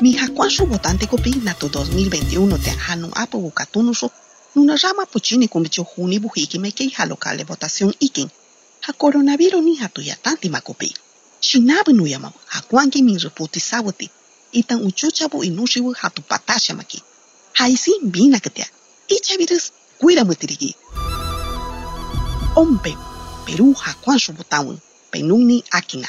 Mi jacuancho votante copi nato 2021 te hanu apo bukatunuso nuna rama puchini kumbicho juni bujiki me kei local de votación ikin. Ha coronavirus ni hatu yatanti makopi. Shinabu nuyama hakuanki min reputi sawati. Itan uchuchabu inushibu hatu patasha maki. Haisi bina ketia. Icha virus cuida mutirigi. Ompe, Peru hakuancho votaun. Penuni akina.